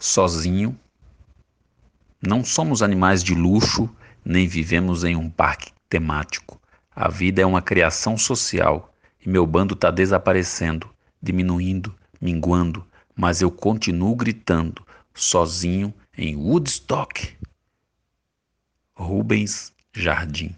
sozinho. Não somos animais de luxo, nem vivemos em um parque temático. A vida é uma criação social e meu bando está desaparecendo, diminuindo, minguando, mas eu continuo gritando, sozinho em Woodstock. Rubens Jardim